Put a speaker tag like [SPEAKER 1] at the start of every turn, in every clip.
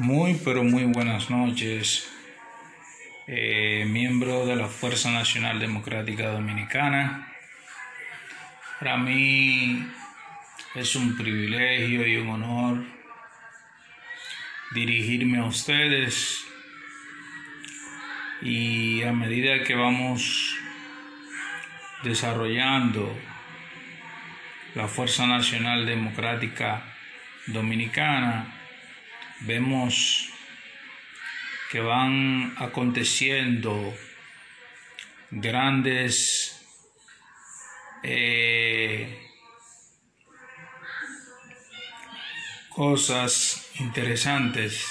[SPEAKER 1] Muy, pero muy buenas noches, eh, miembro de la Fuerza Nacional Democrática Dominicana. Para mí es un privilegio y un honor dirigirme a ustedes y a medida que vamos desarrollando la Fuerza Nacional Democrática Dominicana, vemos que van aconteciendo grandes eh, cosas interesantes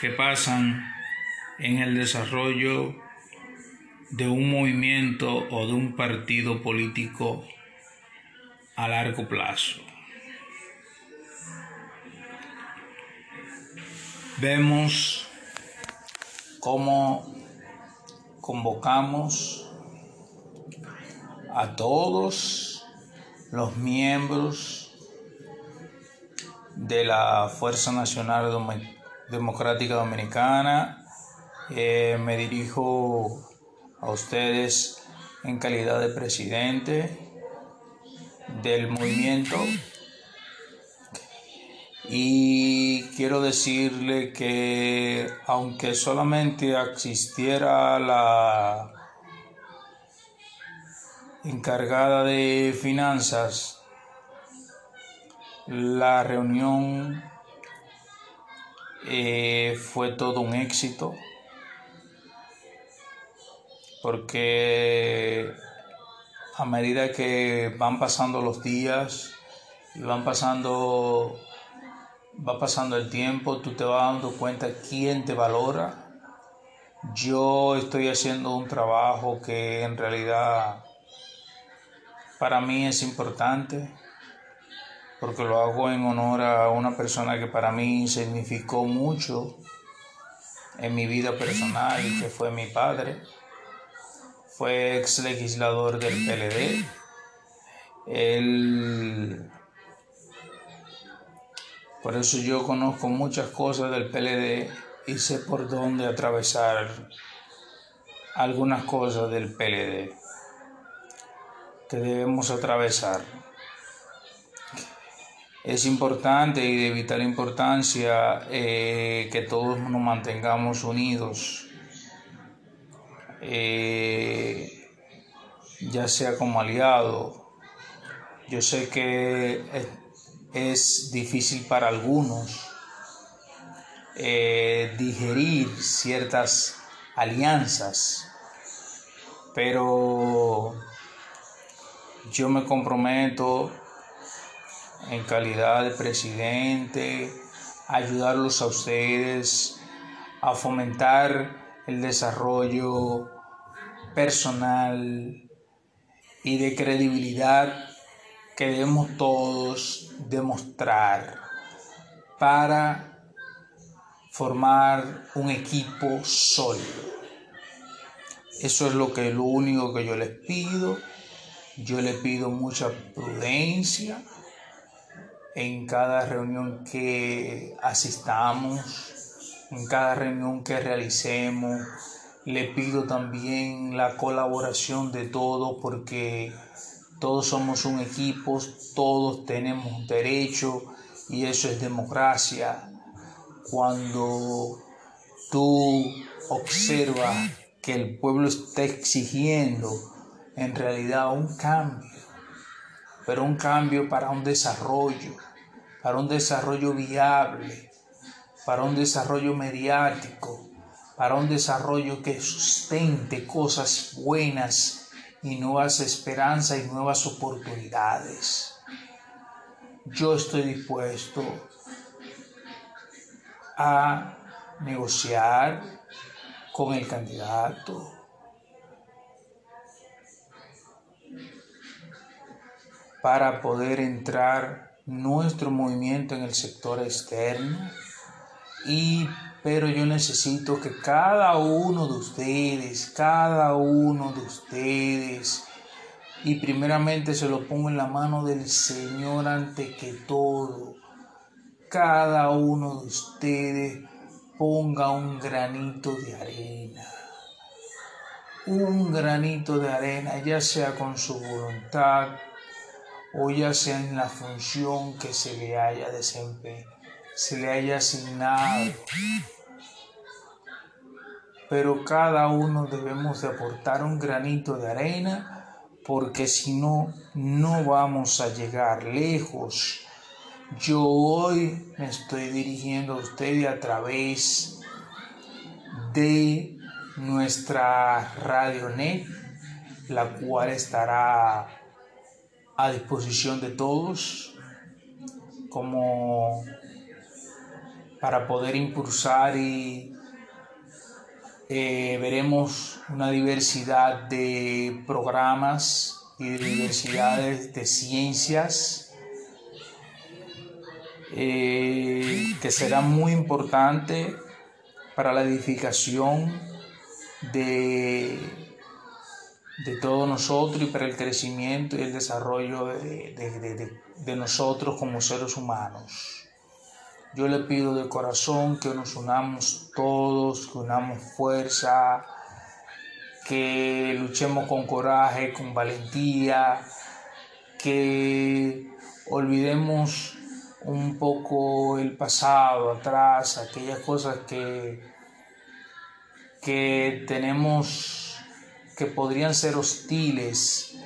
[SPEAKER 1] que pasan en el desarrollo de un movimiento o de un partido político a largo plazo. Vemos cómo convocamos a todos los miembros de la Fuerza Nacional Democrática Dominicana. Eh, me dirijo a ustedes en calidad de presidente del movimiento y quiero decirle que aunque solamente existiera la encargada de finanzas, la reunión eh, fue todo un éxito porque a medida que van pasando los días y van pasando va pasando el tiempo, tú te vas dando cuenta quién te valora. Yo estoy haciendo un trabajo que en realidad para mí es importante porque lo hago en honor a una persona que para mí significó mucho en mi vida personal, que fue mi padre. Fue ex legislador del PLD. Él por eso yo conozco muchas cosas del PLD y sé por dónde atravesar algunas cosas del PLD que debemos atravesar. Es importante y de vital importancia eh, que todos nos mantengamos unidos, eh, ya sea como aliado. Yo sé que es difícil para algunos eh, digerir ciertas alianzas, pero yo me comprometo en calidad de presidente a ayudarlos a ustedes a fomentar el desarrollo personal y de credibilidad que debemos todos demostrar para formar un equipo sólido. Eso es lo que lo único que yo les pido. Yo les pido mucha prudencia en cada reunión que asistamos, en cada reunión que realicemos. Le pido también la colaboración de todos porque todos somos un equipo, todos tenemos derecho y eso es democracia. Cuando tú observas que el pueblo está exigiendo en realidad un cambio, pero un cambio para un desarrollo, para un desarrollo viable, para un desarrollo mediático, para un desarrollo que sustente cosas buenas y nuevas esperanzas y nuevas oportunidades. Yo estoy dispuesto a negociar con el candidato. para poder entrar nuestro movimiento en el sector externo y pero yo necesito que cada uno de ustedes, cada uno de ustedes, y primeramente se lo pongo en la mano del Señor ante que todo, cada uno de ustedes ponga un granito de arena. Un granito de arena, ya sea con su voluntad o ya sea en la función que se le haya desempeñado, se le haya asignado. Pero cada uno debemos de aportar un granito de arena porque si no, no vamos a llegar lejos yo hoy me estoy dirigiendo a ustedes a través de nuestra RadioNet, la cual estará a disposición de todos como para poder impulsar y eh, veremos una diversidad de programas y de diversidades de ciencias eh, que será muy importante para la edificación de, de todos nosotros y para el crecimiento y el desarrollo de, de nosotros como seres humanos. Yo le pido de corazón que nos unamos todos, que unamos fuerza, que luchemos con coraje, con valentía, que olvidemos un poco el pasado atrás, aquellas cosas que, que tenemos que podrían ser hostiles,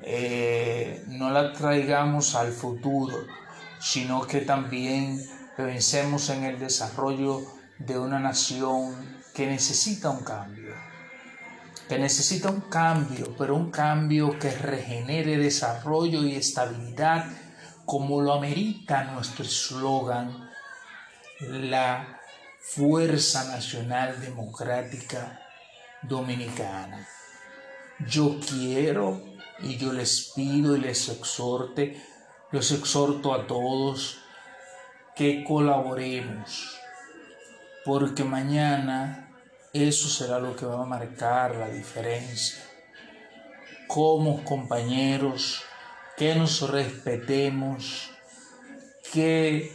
[SPEAKER 1] eh, no las traigamos al futuro, sino que también pensemos en el desarrollo de una nación que necesita un cambio, que necesita un cambio, pero un cambio que regenere desarrollo y estabilidad como lo amerita nuestro eslogan, la Fuerza Nacional Democrática Dominicana. Yo quiero y yo les pido y les exhorte, los exhorto a todos que colaboremos, porque mañana eso será lo que va a marcar la diferencia. Como compañeros, que nos respetemos, que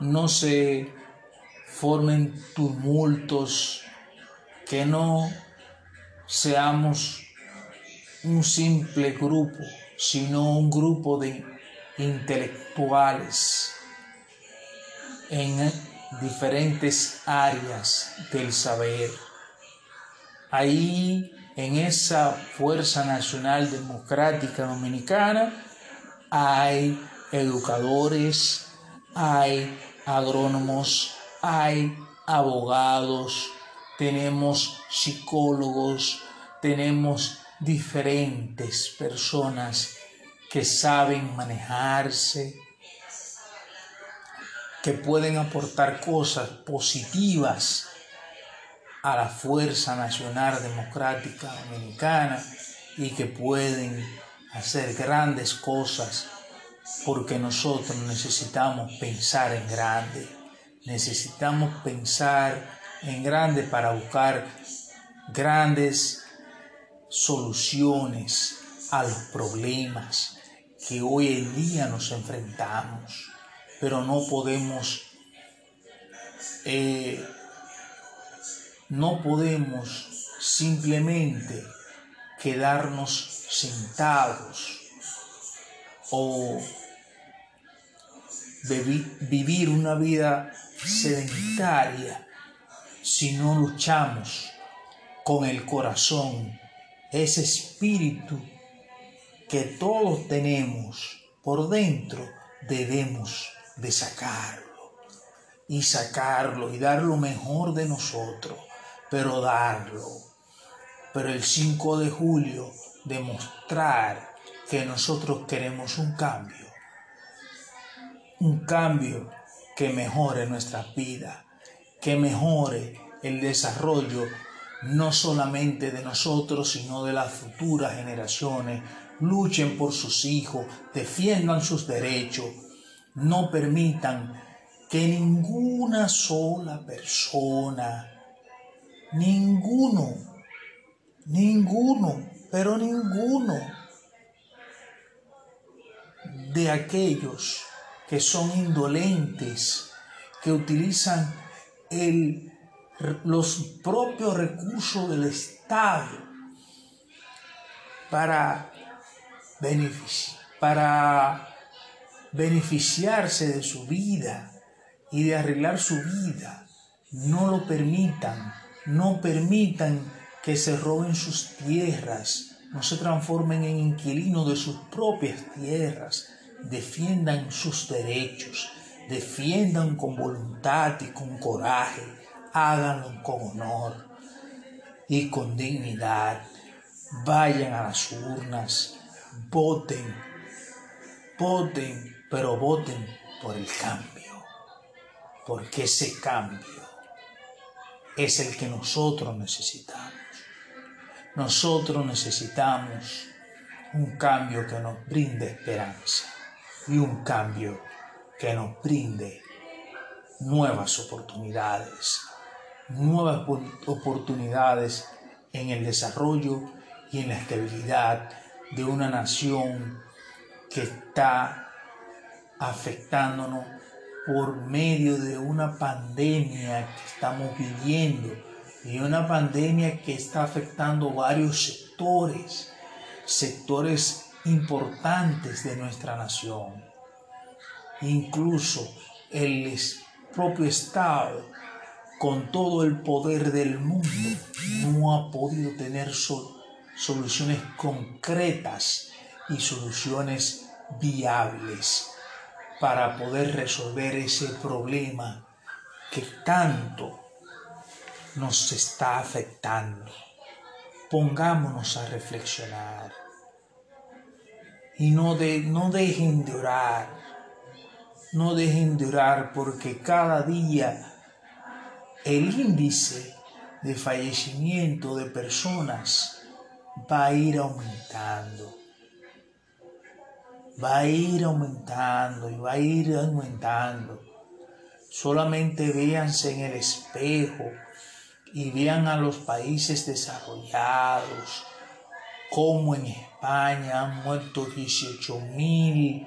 [SPEAKER 1] no se formen tumultos, que no seamos un simple grupo, sino un grupo de intelectuales en diferentes áreas del saber. Ahí en esa Fuerza Nacional Democrática Dominicana hay educadores, hay agrónomos, hay abogados, tenemos psicólogos, tenemos diferentes personas que saben manejarse, que pueden aportar cosas positivas a la Fuerza Nacional Democrática Dominicana y que pueden hacer grandes cosas porque nosotros necesitamos pensar en grande, necesitamos pensar en grande para buscar grandes soluciones a los problemas que hoy en día nos enfrentamos, pero no podemos eh, no podemos simplemente quedarnos sentados o vivir una vida sedentaria si no luchamos con el corazón, ese espíritu que todos tenemos por dentro, debemos de sacarlo y sacarlo y dar lo mejor de nosotros pero darlo. Pero el 5 de julio demostrar que nosotros queremos un cambio. Un cambio que mejore nuestra vida, que mejore el desarrollo no solamente de nosotros, sino de las futuras generaciones. Luchen por sus hijos, defiendan sus derechos, no permitan que ninguna sola persona Ninguno, ninguno, pero ninguno de aquellos que son indolentes, que utilizan el, los propios recursos del Estado para, para beneficiarse de su vida y de arreglar su vida. No lo permitan, no permitan que se roben sus tierras, no se transformen en inquilinos de sus propias tierras, defiendan sus derechos, defiendan con voluntad y con coraje, háganlo con honor y con dignidad. Vayan a las urnas, voten, voten, pero voten por el cambio, porque ese cambio es el que nosotros necesitamos. Nosotros necesitamos un cambio que nos brinde esperanza y un cambio que nos brinde nuevas oportunidades, nuevas oportunidades en el desarrollo y en la estabilidad de una nación que está afectándonos por medio de una pandemia que estamos viviendo y una pandemia que está afectando varios sectores, sectores importantes de nuestra nación. Incluso el propio Estado, con todo el poder del mundo, no ha podido tener soluciones concretas y soluciones viables para poder resolver ese problema que tanto nos está afectando. Pongámonos a reflexionar y no, de, no dejen de orar, no dejen de orar porque cada día el índice de fallecimiento de personas va a ir aumentando. Va a ir aumentando y va a ir aumentando. Solamente véanse en el espejo y vean a los países desarrollados, como en España han muerto 18 mil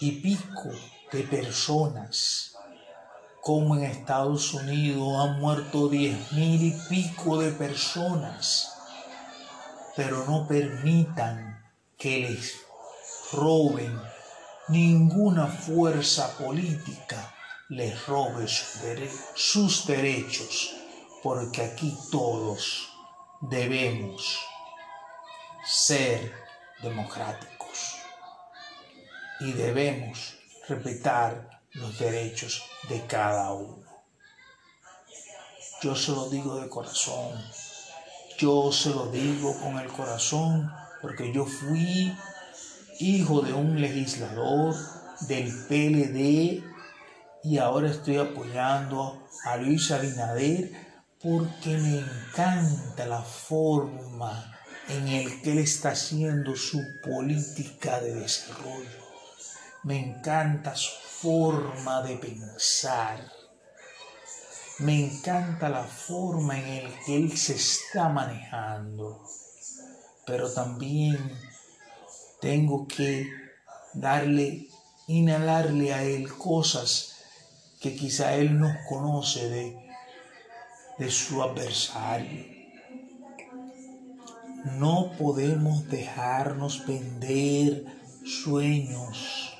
[SPEAKER 1] y pico de personas, como en Estados Unidos han muerto 10 mil y pico de personas, pero no permitan que les roben ninguna fuerza política les robe sus derechos porque aquí todos debemos ser democráticos y debemos respetar los derechos de cada uno. Yo se lo digo de corazón, yo se lo digo con el corazón porque yo fui hijo de un legislador del PLD y ahora estoy apoyando a Luis Abinader porque me encanta la forma en el que él está haciendo su política de desarrollo. Me encanta su forma de pensar. Me encanta la forma en que él se está manejando. Pero también tengo que darle, inhalarle a él cosas que quizá él no conoce de de su adversario. No podemos dejarnos vender sueños.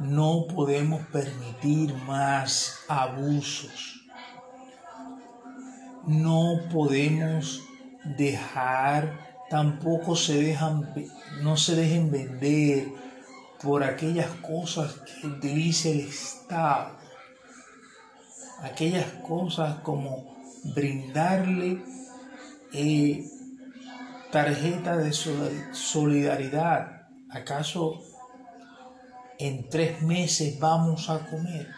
[SPEAKER 1] No podemos permitir más abusos. No podemos dejar, tampoco se dejan, no se dejen vender por aquellas cosas que utiliza el Estado. Aquellas cosas como brindarle eh, tarjeta de solidaridad. ¿Acaso en tres meses vamos a comer?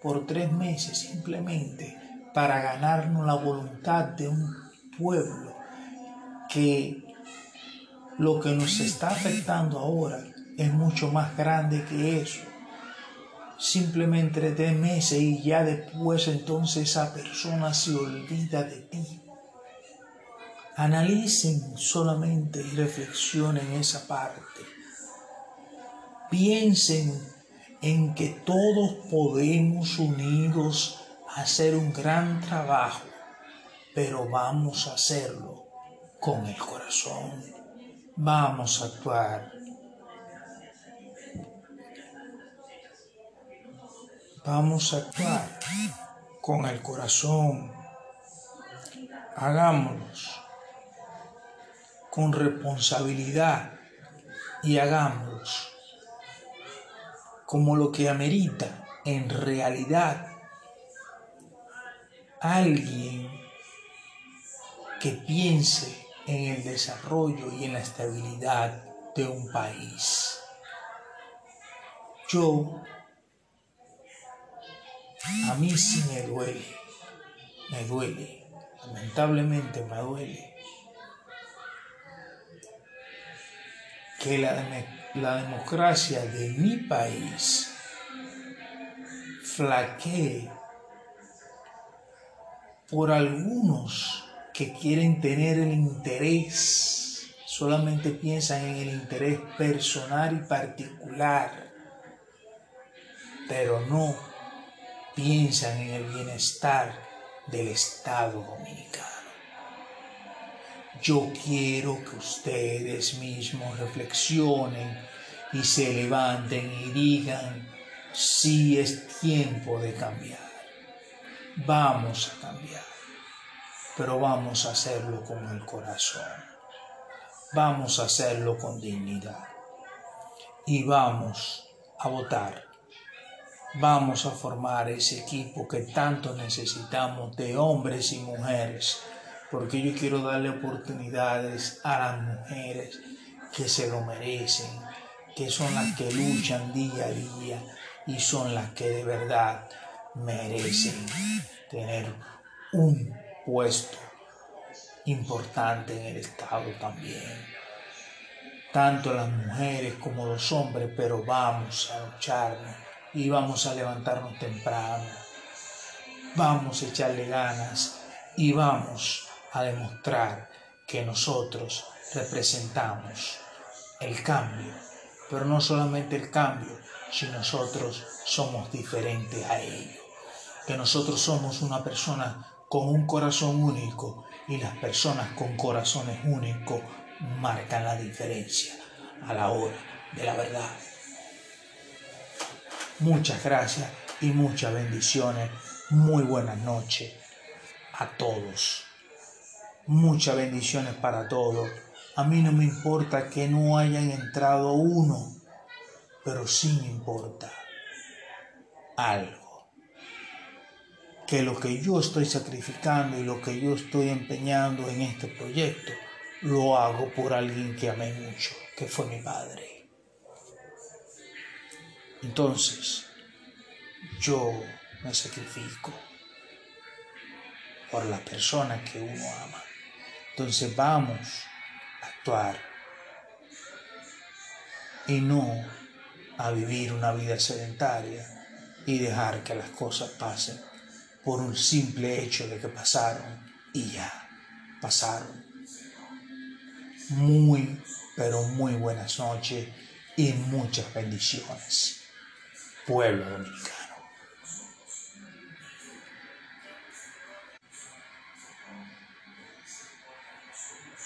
[SPEAKER 1] Por tres meses simplemente para ganarnos la voluntad de un pueblo que lo que nos está afectando ahora es mucho más grande que eso simplemente tres meses y ya después entonces esa persona se olvida de ti. Analicen solamente y reflexionen esa parte. Piensen en que todos podemos unidos hacer un gran trabajo, pero vamos a hacerlo con el corazón. Vamos a actuar. Vamos a actuar con el corazón. Hagámoslos con responsabilidad y hagámoslos como lo que amerita en realidad alguien que piense en el desarrollo y en la estabilidad de un país. Yo, a mí sí me duele, me duele, lamentablemente me duele que la la democracia de mi país flaquee por algunos que quieren tener el interés, solamente piensan en el interés personal y particular, pero no piensan en el bienestar del Estado dominicano. Yo quiero que ustedes mismos reflexionen y se levanten y digan, sí es tiempo de cambiar. Vamos a cambiar, pero vamos a hacerlo con el corazón. Vamos a hacerlo con dignidad. Y vamos a votar. Vamos a formar ese equipo que tanto necesitamos de hombres y mujeres porque yo quiero darle oportunidades a las mujeres que se lo merecen, que son las que luchan día a día y son las que de verdad merecen tener un puesto importante en el Estado también. Tanto las mujeres como los hombres, pero vamos a lucharnos y vamos a levantarnos temprano. Vamos a echarle ganas y vamos a demostrar que nosotros representamos el cambio, pero no solamente el cambio, si nosotros somos diferentes a ello, que nosotros somos una persona con un corazón único y las personas con corazones únicos marcan la diferencia a la hora de la verdad. Muchas gracias y muchas bendiciones. Muy buenas noches a todos. Muchas bendiciones para todos. A mí no me importa que no hayan entrado uno, pero sí me importa algo. Que lo que yo estoy sacrificando y lo que yo estoy empeñando en este proyecto, lo hago por alguien que amé mucho, que fue mi padre. Entonces, yo me sacrifico por la persona que uno ama. Entonces vamos a actuar y no a vivir una vida sedentaria y dejar que las cosas pasen por un simple hecho de que pasaron y ya pasaron. Muy, pero muy buenas noches y muchas bendiciones. Pueblo Dominicano.